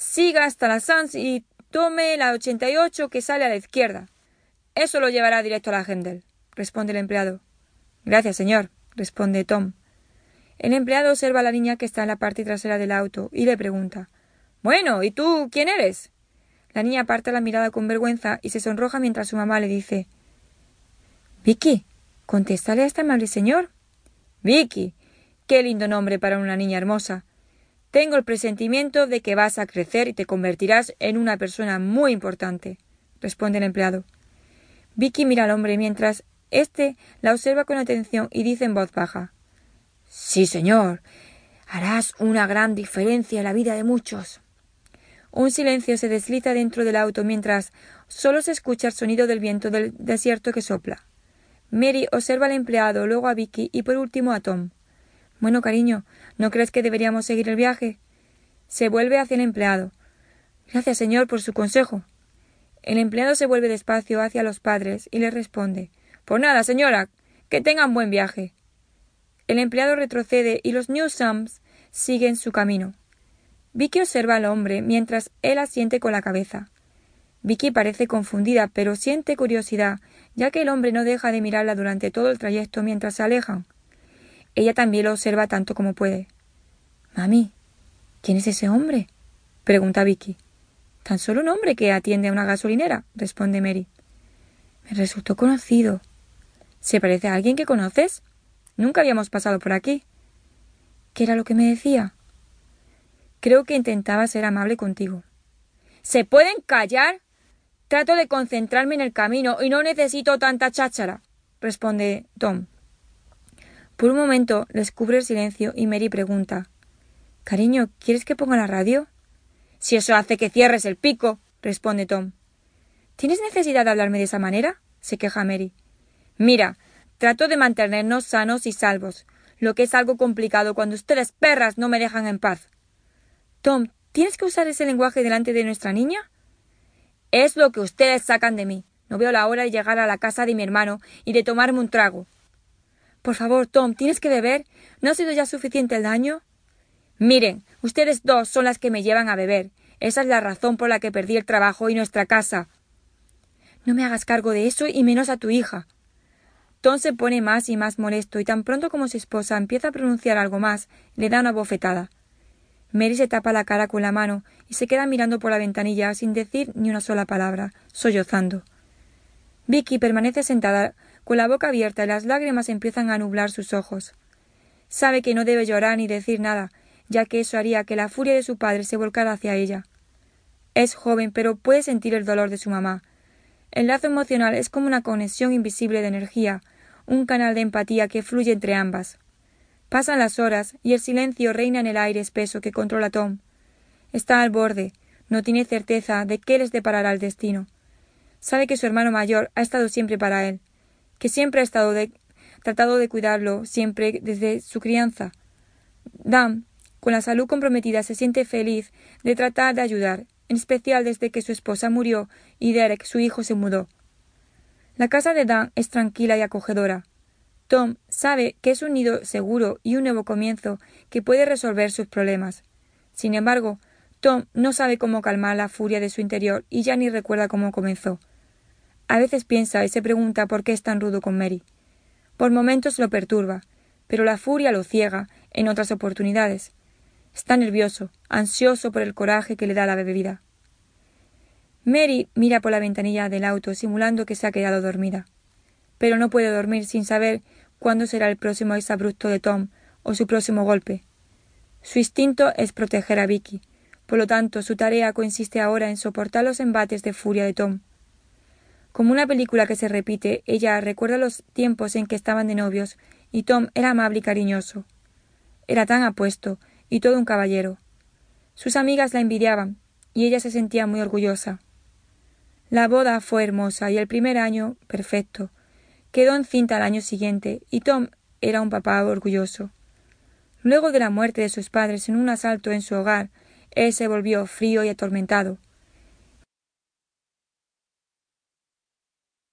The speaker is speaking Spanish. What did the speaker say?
Siga hasta la Sans y tome la 88 que sale a la izquierda. Eso lo llevará directo a la Hendel, responde el empleado. Gracias, señor, responde Tom. El empleado observa a la niña que está en la parte trasera del auto y le pregunta Bueno, ¿y tú quién eres? La niña aparta la mirada con vergüenza y se sonroja mientras su mamá le dice Vicky, contéstale a este amable señor. Vicky. Qué lindo nombre para una niña hermosa. Tengo el presentimiento de que vas a crecer y te convertirás en una persona muy importante, responde el empleado. Vicky mira al hombre mientras éste la observa con atención y dice en voz baja Sí, señor. Harás una gran diferencia en la vida de muchos. Un silencio se desliza dentro del auto mientras solo se escucha el sonido del viento del desierto que sopla. Mary observa al empleado, luego a Vicky y por último a Tom. Bueno, cariño, ¿no crees que deberíamos seguir el viaje? Se vuelve hacia el empleado. Gracias, señor, por su consejo. El empleado se vuelve despacio hacia los padres y les responde Por nada, señora. Que tengan buen viaje. El empleado retrocede y los Newsams siguen su camino. Vicky observa al hombre mientras él asiente con la cabeza. Vicky parece confundida, pero siente curiosidad, ya que el hombre no deja de mirarla durante todo el trayecto mientras se alejan. Ella también lo observa tanto como puede. Mami, ¿quién es ese hombre? pregunta Vicky. Tan solo un hombre que atiende a una gasolinera, responde Mary. Me resultó conocido. ¿Se parece a alguien que conoces? Nunca habíamos pasado por aquí. ¿Qué era lo que me decía? Creo que intentaba ser amable contigo. ¿Se pueden callar? Trato de concentrarme en el camino y no necesito tanta cháchara, responde Tom. Por un momento descubre el silencio y Mary pregunta Cariño, ¿quieres que ponga la radio? Si eso hace que cierres el pico, responde Tom. ¿Tienes necesidad de hablarme de esa manera? se queja Mary. Mira, trato de mantenernos sanos y salvos, lo que es algo complicado cuando ustedes perras no me dejan en paz. Tom, ¿tienes que usar ese lenguaje delante de nuestra niña? Es lo que ustedes sacan de mí. No veo la hora de llegar a la casa de mi hermano y de tomarme un trago. Por favor, Tom, tienes que beber. ¿No ha sido ya suficiente el daño? Miren, ustedes dos son las que me llevan a beber. Esa es la razón por la que perdí el trabajo y nuestra casa. No me hagas cargo de eso y menos a tu hija. Tom se pone más y más molesto y tan pronto como su esposa empieza a pronunciar algo más, le da una bofetada. Mary se tapa la cara con la mano y se queda mirando por la ventanilla sin decir ni una sola palabra, sollozando. Vicky permanece sentada con la boca abierta y las lágrimas empiezan a nublar sus ojos. Sabe que no debe llorar ni decir nada, ya que eso haría que la furia de su padre se volcara hacia ella. Es joven, pero puede sentir el dolor de su mamá. El lazo emocional es como una conexión invisible de energía, un canal de empatía que fluye entre ambas. Pasan las horas y el silencio reina en el aire espeso que controla Tom. Está al borde, no tiene certeza de qué les deparará el destino. Sabe que su hermano mayor ha estado siempre para él, que siempre ha estado tratado de cuidarlo, siempre desde su crianza. Dan con la salud comprometida, se siente feliz de tratar de ayudar, en especial desde que su esposa murió y Derek, su hijo, se mudó. La casa de Dan es tranquila y acogedora. Tom sabe que es un nido seguro y un nuevo comienzo que puede resolver sus problemas. Sin embargo, Tom no sabe cómo calmar la furia de su interior y ya ni recuerda cómo comenzó. A veces piensa y se pregunta por qué es tan rudo con Mary. Por momentos lo perturba, pero la furia lo ciega en otras oportunidades. Está nervioso, ansioso por el coraje que le da la bebida. Mary mira por la ventanilla del auto simulando que se ha quedado dormida. Pero no puede dormir sin saber cuándo será el próximo exabrupto de Tom o su próximo golpe. Su instinto es proteger a Vicky, por lo tanto su tarea consiste ahora en soportar los embates de furia de Tom. Como una película que se repite, ella recuerda los tiempos en que estaban de novios y Tom era amable y cariñoso. Era tan apuesto y todo un caballero. Sus amigas la envidiaban, y ella se sentía muy orgullosa. La boda fue hermosa y el primer año perfecto. Quedó encinta al año siguiente, y Tom era un papá orgulloso. Luego de la muerte de sus padres en un asalto en su hogar, él se volvió frío y atormentado.